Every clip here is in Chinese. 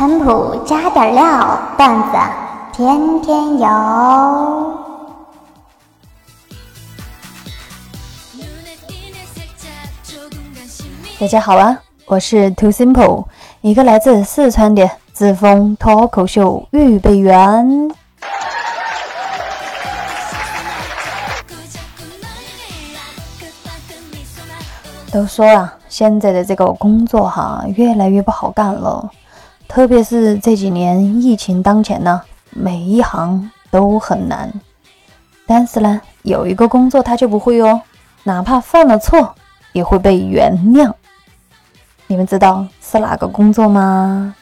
餐谱加点料，段子天天有。大家好啊，我是 Too Simple，一个来自四川的自封脱口秀预备员。都说啊，现在的这个工作哈，越来越不好干了。特别是这几年疫情当前呢，每一行都很难。但是呢，有一个工作他就不会哦，哪怕犯了错也会被原谅。你们知道是哪个工作吗？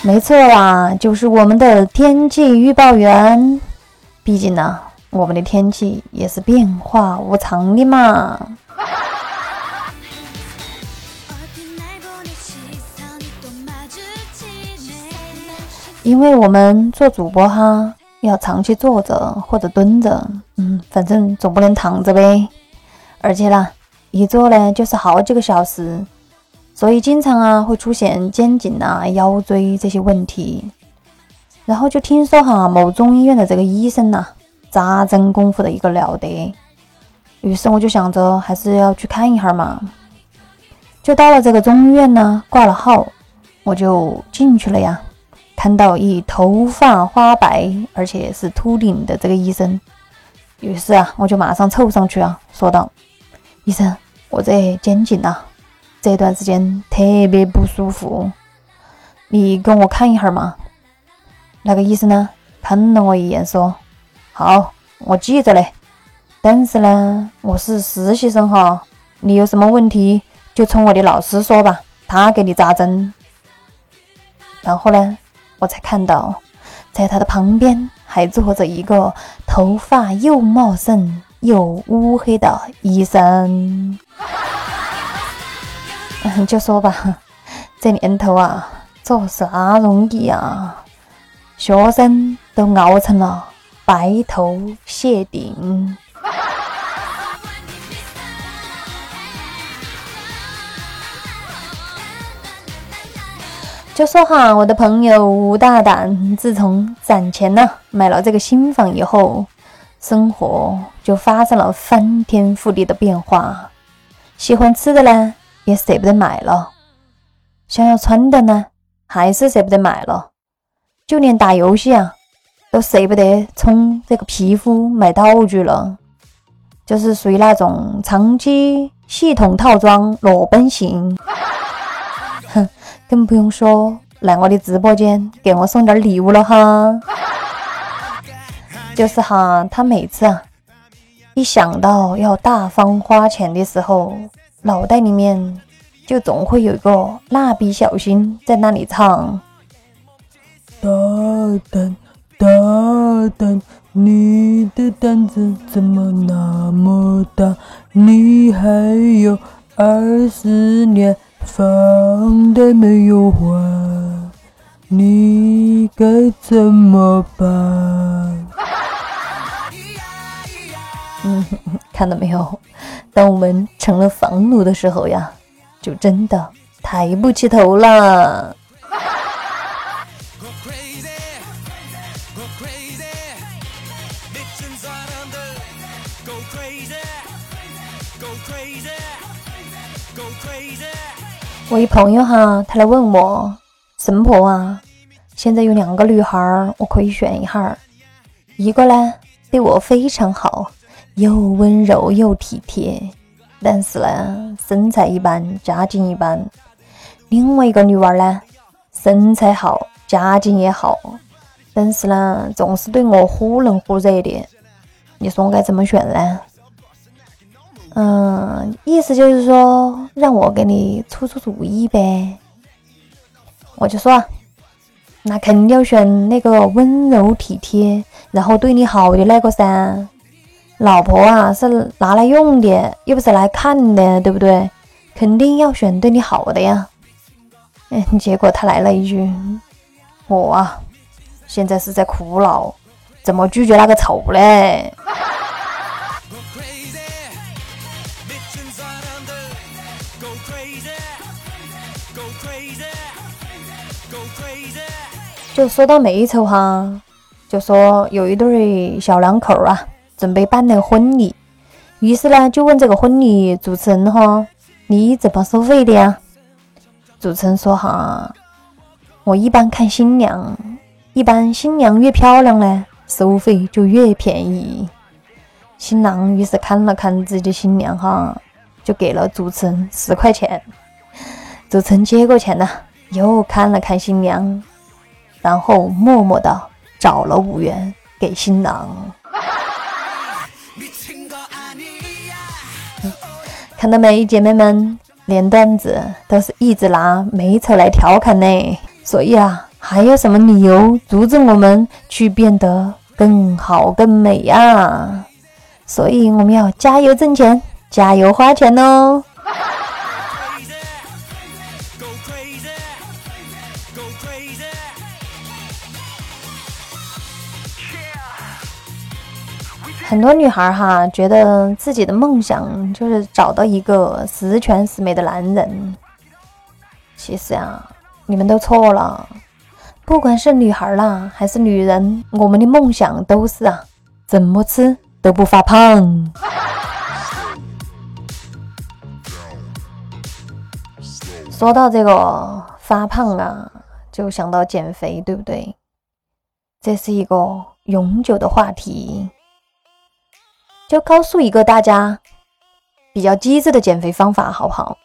没错啦，就是我们的天气预报员。毕竟呢。我们的天气也是变化无常的嘛，因为我们做主播哈，要长期坐着或者蹲着，嗯，反正总不能躺着呗。而且啦，一坐呢就是好几个小时，所以经常啊会出现肩颈啊、腰椎这些问题。然后就听说哈，某中医院的这个医生呐。扎针功夫的一个了得，于是我就想着还是要去看一下嘛，就到了这个中医院呢，挂了号，我就进去了呀。看到一头发花白而且是秃顶的这个医生，于是啊，我就马上凑上去啊，说道：“医生，我这肩颈啊，这段时间特别不舒服，你给我看一下嘛。”那个医生呢，看了我一眼说。好，我记着嘞。但是呢，我是实习生哈，你有什么问题就冲我的老师说吧，他给你扎针。然后呢，我才看到，在他的旁边还坐着一个头发又茂盛又乌黑的医生。就说吧，这年头啊，做啥容易啊？学生都熬成了。白头谢顶，就说哈，我的朋友吴大胆，自从攒钱呢买了这个新房以后，生活就发生了翻天覆地的变化。喜欢吃的呢，也舍不得买了；想要穿的呢，还是舍不得买了。就连打游戏啊。都舍不得充这个皮肤买道具了，就是属于那种长期系统套装裸奔型。哼，更不用说来我的直播间给我送点礼物了哈。就是哈，他每次啊一想到要大方花钱的时候，脑袋里面就总会有一个蜡笔小新在那里唱。大胆。大胆，你的胆子怎么那么大？你还有二十年房贷没有还，你该怎么办？嗯，看到没有？当我们成了房奴的时候呀，就真的抬不起头了。我一朋友哈，他来问我，神婆啊，现在有两个女孩，我可以选一下，一个呢对我非常好，又温柔又体贴，但是呢身材一般，家境一般；另外一个女娃儿呢，身材好，家境也好，但是呢总是对我忽冷忽热的。你说我该怎么选呢？嗯，意思就是说让我给你出出主意呗。我就说，那肯定要选那个温柔体贴，然后对你好的那个噻。老婆啊，是拿来用的，又不是来看的，对不对？肯定要选对你好的呀。嗯，结果他来了一句：“我啊，现在是在苦恼，怎么拒绝那个丑嘞？”就说到美丑哈，就说有一对小两口啊，准备办那个婚礼，于是呢就问这个婚礼主持人哈，你怎么收费的呀？主持人说哈，我一般看新娘，一般新娘越漂亮呢，收费就越便宜。新郎于是看了看自己新娘哈，就给了主持人十块钱。主持人接过钱呢，又看了看新娘。然后默默的找了五元给新郎。看到没，姐妹们，连段子都是一直拿美丑来调侃呢。所以啊，还有什么理由阻止我们去变得更好更美呀？所以我们要加油挣钱，加油花钱哦。很多女孩哈，觉得自己的梦想就是找到一个十全十美的男人。其实呀，你们都错了。不管是女孩啦，还是女人，我们的梦想都是啊，怎么吃都不发胖。说到这个发胖啊，就想到减肥，对不对？这是一个永久的话题。就告诉一个大家比较机智的减肥方法，好不好？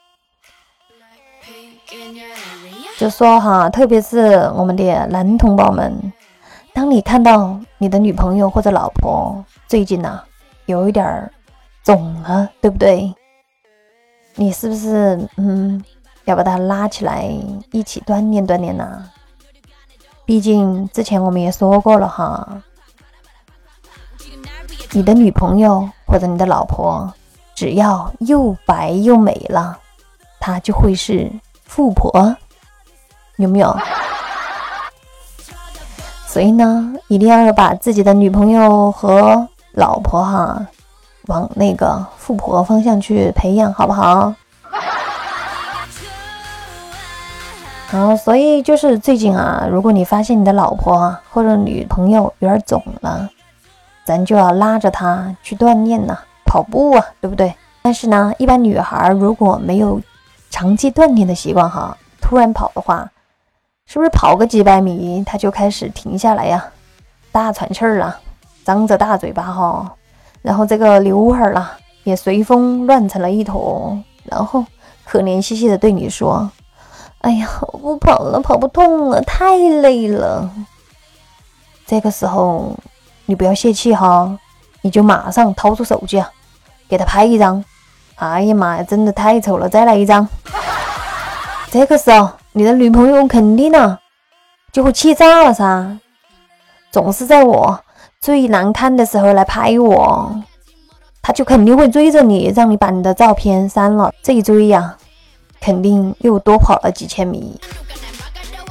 就说哈，特别是我们的男同胞们，当你看到你的女朋友或者老婆最近呐有一点儿肿了，对不对？你是不是嗯要把她拉起来一起锻炼锻炼呐？毕竟之前我们也说过了哈。你的女朋友或者你的老婆，只要又白又美了，她就会是富婆，有没有？所以呢，一定要把自己的女朋友和老婆哈，往那个富婆方向去培养，好不好？好，所以就是最近啊，如果你发现你的老婆啊或者女朋友有点肿了。咱就要拉着她去锻炼呐，跑步啊，对不对？但是呢，一般女孩如果没有长期锻炼的习惯哈，突然跑的话，是不是跑个几百米她就开始停下来呀？大喘气儿了，张着大嘴巴哈，然后这个刘海儿啦也随风乱成了一坨，然后可怜兮兮的对你说：“哎呀，我不跑了，跑不动了，太累了。”这个时候。你不要泄气哈，你就马上掏出手机啊，给他拍一张。哎呀妈呀，真的太丑了，再来一张。这个时候，你的女朋友肯定呢就会气炸了噻，总是在我最难看的时候来拍我，他就肯定会追着你，让你把你的照片删了。这一追呀，肯定又多跑了几千米。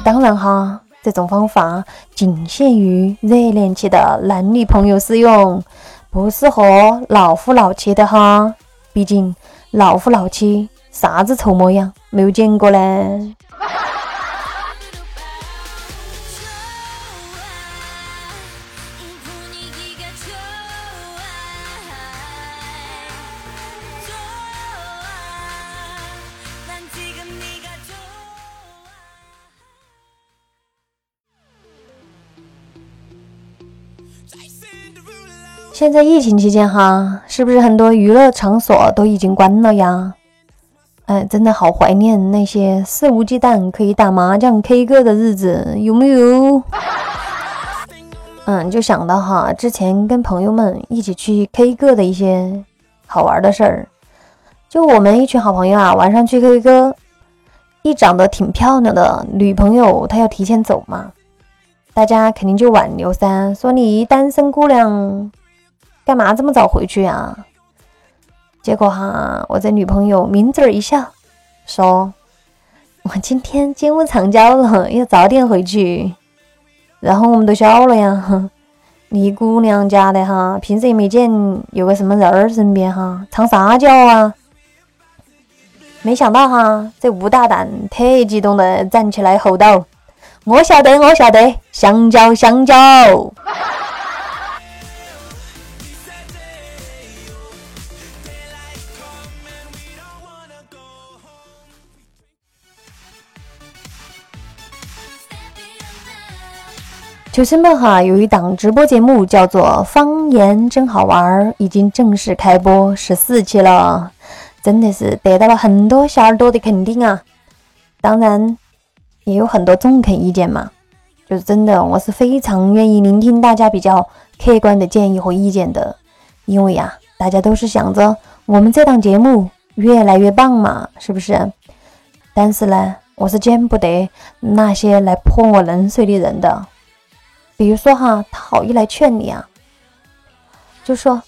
当然哈。这种方法仅限于热恋期的男女朋友适用，不适合老夫老妻的哈。毕竟老夫老妻啥子丑模样没有见过嘞。现在疫情期间哈，是不是很多娱乐场所都已经关了呀？哎，真的好怀念那些肆无忌惮可以打麻将、K 歌的日子，有没有？嗯，就想到哈，之前跟朋友们一起去 K 歌的一些好玩的事儿。就我们一群好朋友啊，晚上去 K 歌，一长得挺漂亮的女朋友，她要提前走嘛，大家肯定就挽留噻，说你单身姑娘。干嘛这么早回去呀？结果哈，我这女朋友抿嘴一笑，说：“我今天金屋藏娇了，要早点回去。”然后我们都笑了呀，你姑娘家的哈，平时也没见有个什么人儿身边哈，藏啥娇啊？没想到哈，这吴大胆特激动的站起来吼道：“我晓得，我晓得，香蕉，香蕉。”求生们哈，有一档直播节目叫做《方言真好玩》，已经正式开播十四期了，真的是得到了很多小耳朵的肯定啊！当然，也有很多中肯意见嘛，就是真的，我是非常愿意聆听大家比较客观的建议和意见的，因为呀，大家都是想着我们这档节目越来越棒嘛，是不是？但是呢，我是见不得那些来泼我冷水的人的。比如说哈，他好意来劝你啊，就说：“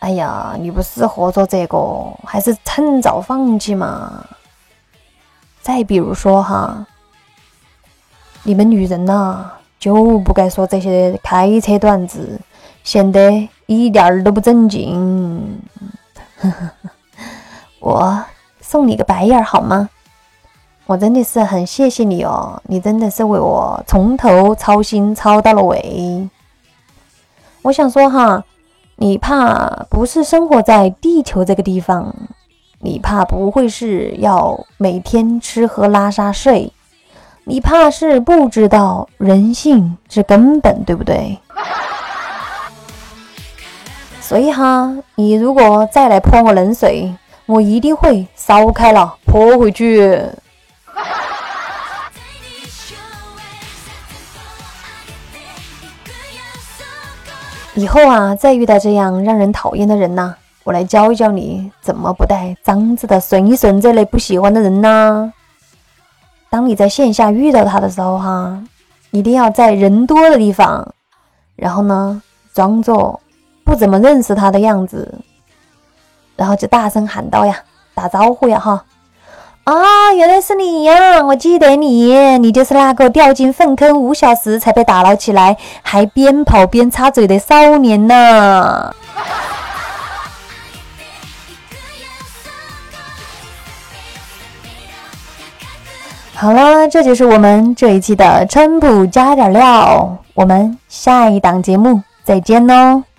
哎呀，你不适合做这个，还是趁早放弃嘛。”再比如说哈，你们女人呐，就不该说这些开车段子，显得一点儿都不正经。我送你个白眼儿好吗？我真的是很谢谢你哦，你真的是为我从头操心操到了尾。我想说哈，你怕不是生活在地球这个地方，你怕不会是要每天吃喝拉撒睡，你怕是不知道人性是根本，对不对？所以哈，你如果再来泼我冷水，我一定会烧开了泼回去。以后啊，再遇到这样让人讨厌的人呐，我来教一教你怎么不带脏字的损一损这类不喜欢的人呢。当你在线下遇到他的时候哈，一定要在人多的地方，然后呢，装作不怎么认识他的样子，然后就大声喊道呀，打招呼呀哈。啊，原来是你呀！我记得你，你就是那个掉进粪坑五小时才被打捞起来，还边跑边插嘴的少年呢。好了，这就是我们这一期的川普加点料，我们下一档节目再见喽。